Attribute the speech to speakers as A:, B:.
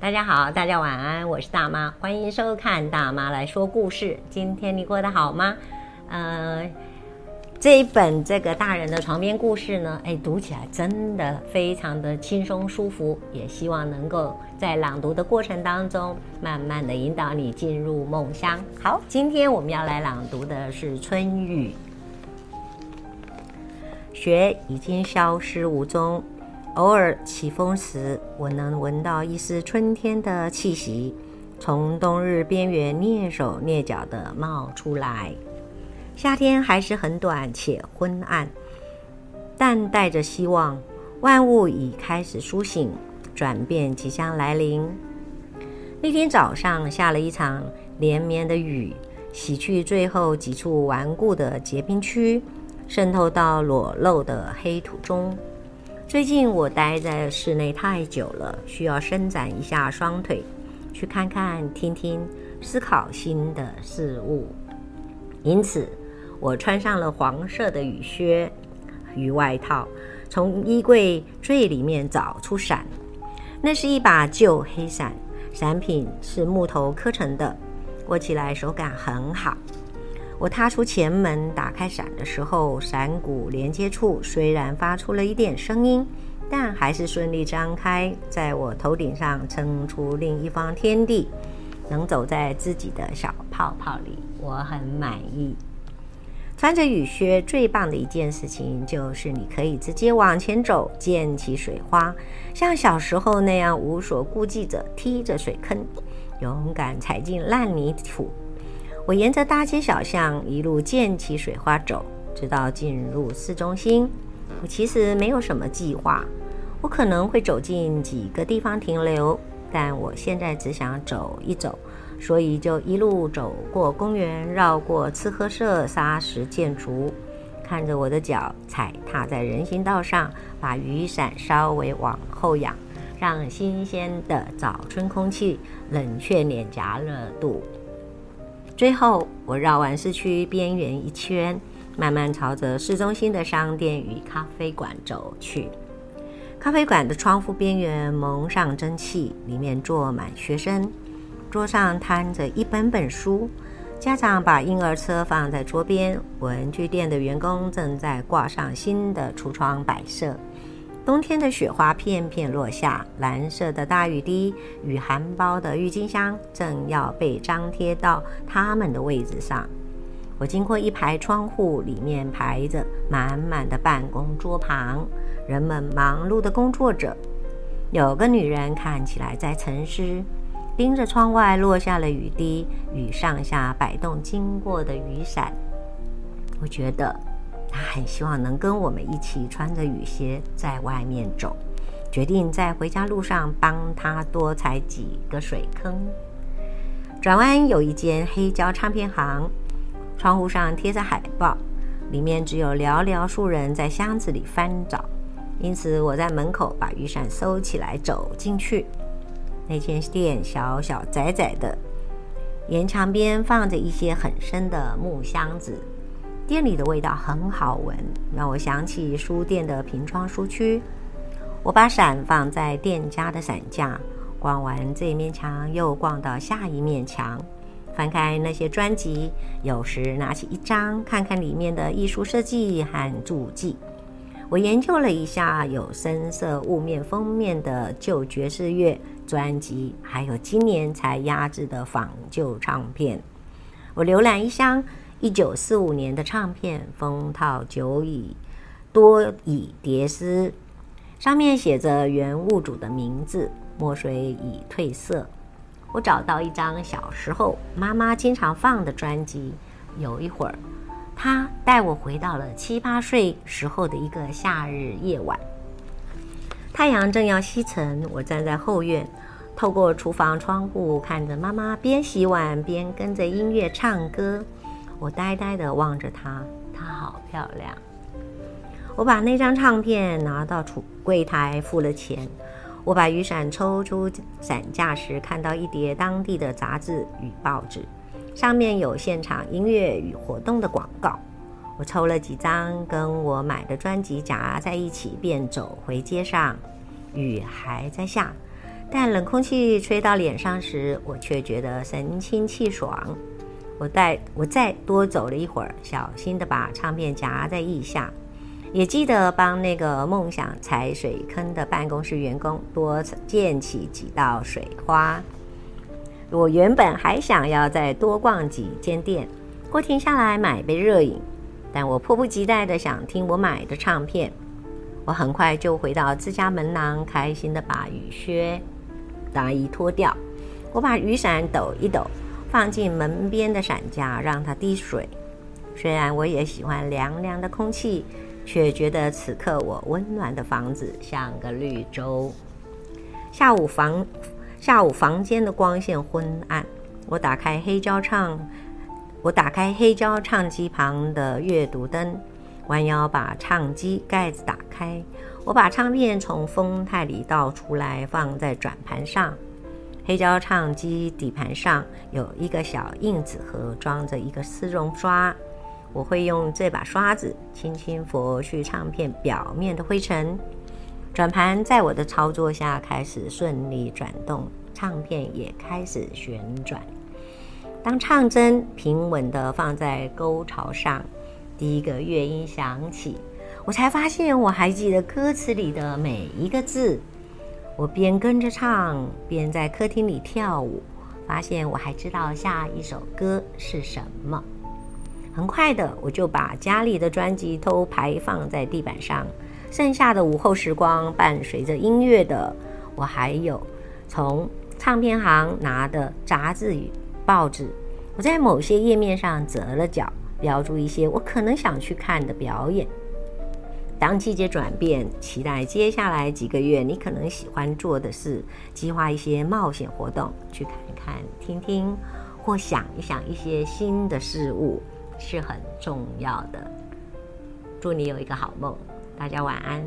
A: 大家好，大家晚安，我是大妈，欢迎收看大妈来说故事。今天你过得好吗？呃，这一本这个大人的床边故事呢，哎，读起来真的非常的轻松舒服，也希望能够在朗读的过程当中，慢慢的引导你进入梦乡。好，今天我们要来朗读的是春雨，雪已经消失无踪。偶尔起风时，我能闻到一丝春天的气息，从冬日边缘蹑手蹑脚地冒出来。夏天还是很短且昏暗，但带着希望，万物已开始苏醒，转变即将来临。那天早上下了一场连绵的雨，洗去最后几处顽固的结冰区，渗透到裸露的黑土中。最近我待在室内太久了，需要伸展一下双腿，去看看、听听、思考新的事物。因此，我穿上了黄色的雨靴、雨外套，从衣柜最里面找出伞。那是一把旧黑伞，伞柄是木头刻成的，握起来手感很好。我踏出前门，打开伞的时候，伞骨连接处虽然发出了一点声音，但还是顺利张开，在我头顶上撑出另一方天地。能走在自己的小泡泡里，我很满意。穿着雨靴最棒的一件事情，就是你可以直接往前走，溅起水花，像小时候那样无所顾忌着踢着水坑，勇敢踩进烂泥土。我沿着大街小巷一路溅起水花走，直到进入市中心。我其实没有什么计划，我可能会走进几个地方停留，但我现在只想走一走，所以就一路走过公园，绕过吃喝社砂石建筑，看着我的脚踩踏在人行道上，把雨伞稍微往后仰，让新鲜的早春空气冷却脸颊热度。最后，我绕完市区边缘一圈，慢慢朝着市中心的商店与咖啡馆走去。咖啡馆的窗户边缘蒙上蒸汽，里面坐满学生，桌上摊着一本本书。家长把婴儿车放在桌边，文具店的员工正在挂上新的橱窗摆设。冬天的雪花片片落下，蓝色的大雨滴与含苞的郁金香正要被张贴到他们的位置上。我经过一排窗户，里面排着满满的办公桌旁，人们忙碌地工作着。有个女人看起来在沉思，盯着窗外落下了雨滴与上下摆动经过的雨伞。我觉得。他很希望能跟我们一起穿着雨鞋在外面走，决定在回家路上帮他多踩几个水坑。转弯有一间黑胶唱片行，窗户上贴着海报，里面只有寥寥数人在箱子里翻找，因此我在门口把雨伞收起来走进去。那间店小小窄窄的，沿墙边放着一些很深的木箱子。店里的味道很好闻，让我想起书店的平窗书区。我把伞放在店家的伞架，逛完这一面墙，又逛到下一面墙，翻开那些专辑，有时拿起一张看看里面的艺术设计和注记。我研究了一下有深色雾面封面的旧爵士乐专辑，还有今年才压制的仿旧唱片。我浏览一箱。一九四五年的唱片封套久已多已叠丝，上面写着原物主的名字，墨水已褪色。我找到一张小时候妈妈经常放的专辑，有一会儿，她带我回到了七八岁时候的一个夏日夜晚。太阳正要西沉，我站在后院，透过厨房窗户看着妈妈边洗碗边跟着音乐唱歌。我呆呆地望着她，她好漂亮。我把那张唱片拿到橱柜台付了钱。我把雨伞抽出伞架时，看到一叠当地的杂志与报纸，上面有现场音乐与活动的广告。我抽了几张，跟我买的专辑夹在一起，便走回街上。雨还在下，但冷空气吹到脸上时，我却觉得神清气爽。我再我再多走了一会儿，小心地把唱片夹在腋下，也记得帮那个梦想踩水坑的办公室员工多溅起几道水花。我原本还想要再多逛几间店，或停下来买杯热饮，但我迫不及待地想听我买的唱片。我很快就回到自家门廊，开心地把雨靴、大衣脱掉。我把雨伞抖一抖，放进门边的伞架，让它滴水。虽然我也喜欢凉凉的空气，却觉得此刻我温暖的房子像个绿洲。下午房。下午房间的光线昏暗，我打开黑胶唱，我打开黑胶唱机旁的阅读灯，弯腰把唱机盖子打开，我把唱片从封套里倒出来，放在转盘上。黑胶唱机底盘上有一个小印子盒，装着一个丝绒刷，我会用这把刷子轻轻拂去唱片表面的灰尘。转盘在我的操作下开始顺利转动，唱片也开始旋转。当唱针平稳地放在沟槽上，第一个乐音响起，我才发现我还记得歌词里的每一个字。我边跟着唱，边在客厅里跳舞，发现我还知道下一首歌是什么。很快的，我就把家里的专辑都排放在地板上。剩下的午后时光，伴随着音乐的，我还有从唱片行拿的杂志与报纸。我在某些页面上折了角，标注一些我可能想去看的表演。当季节转变，期待接下来几个月你可能喜欢做的事，计划一些冒险活动，去看一看、听听，或想一想一些新的事物，是很重要的。祝你有一个好梦。大家晚安。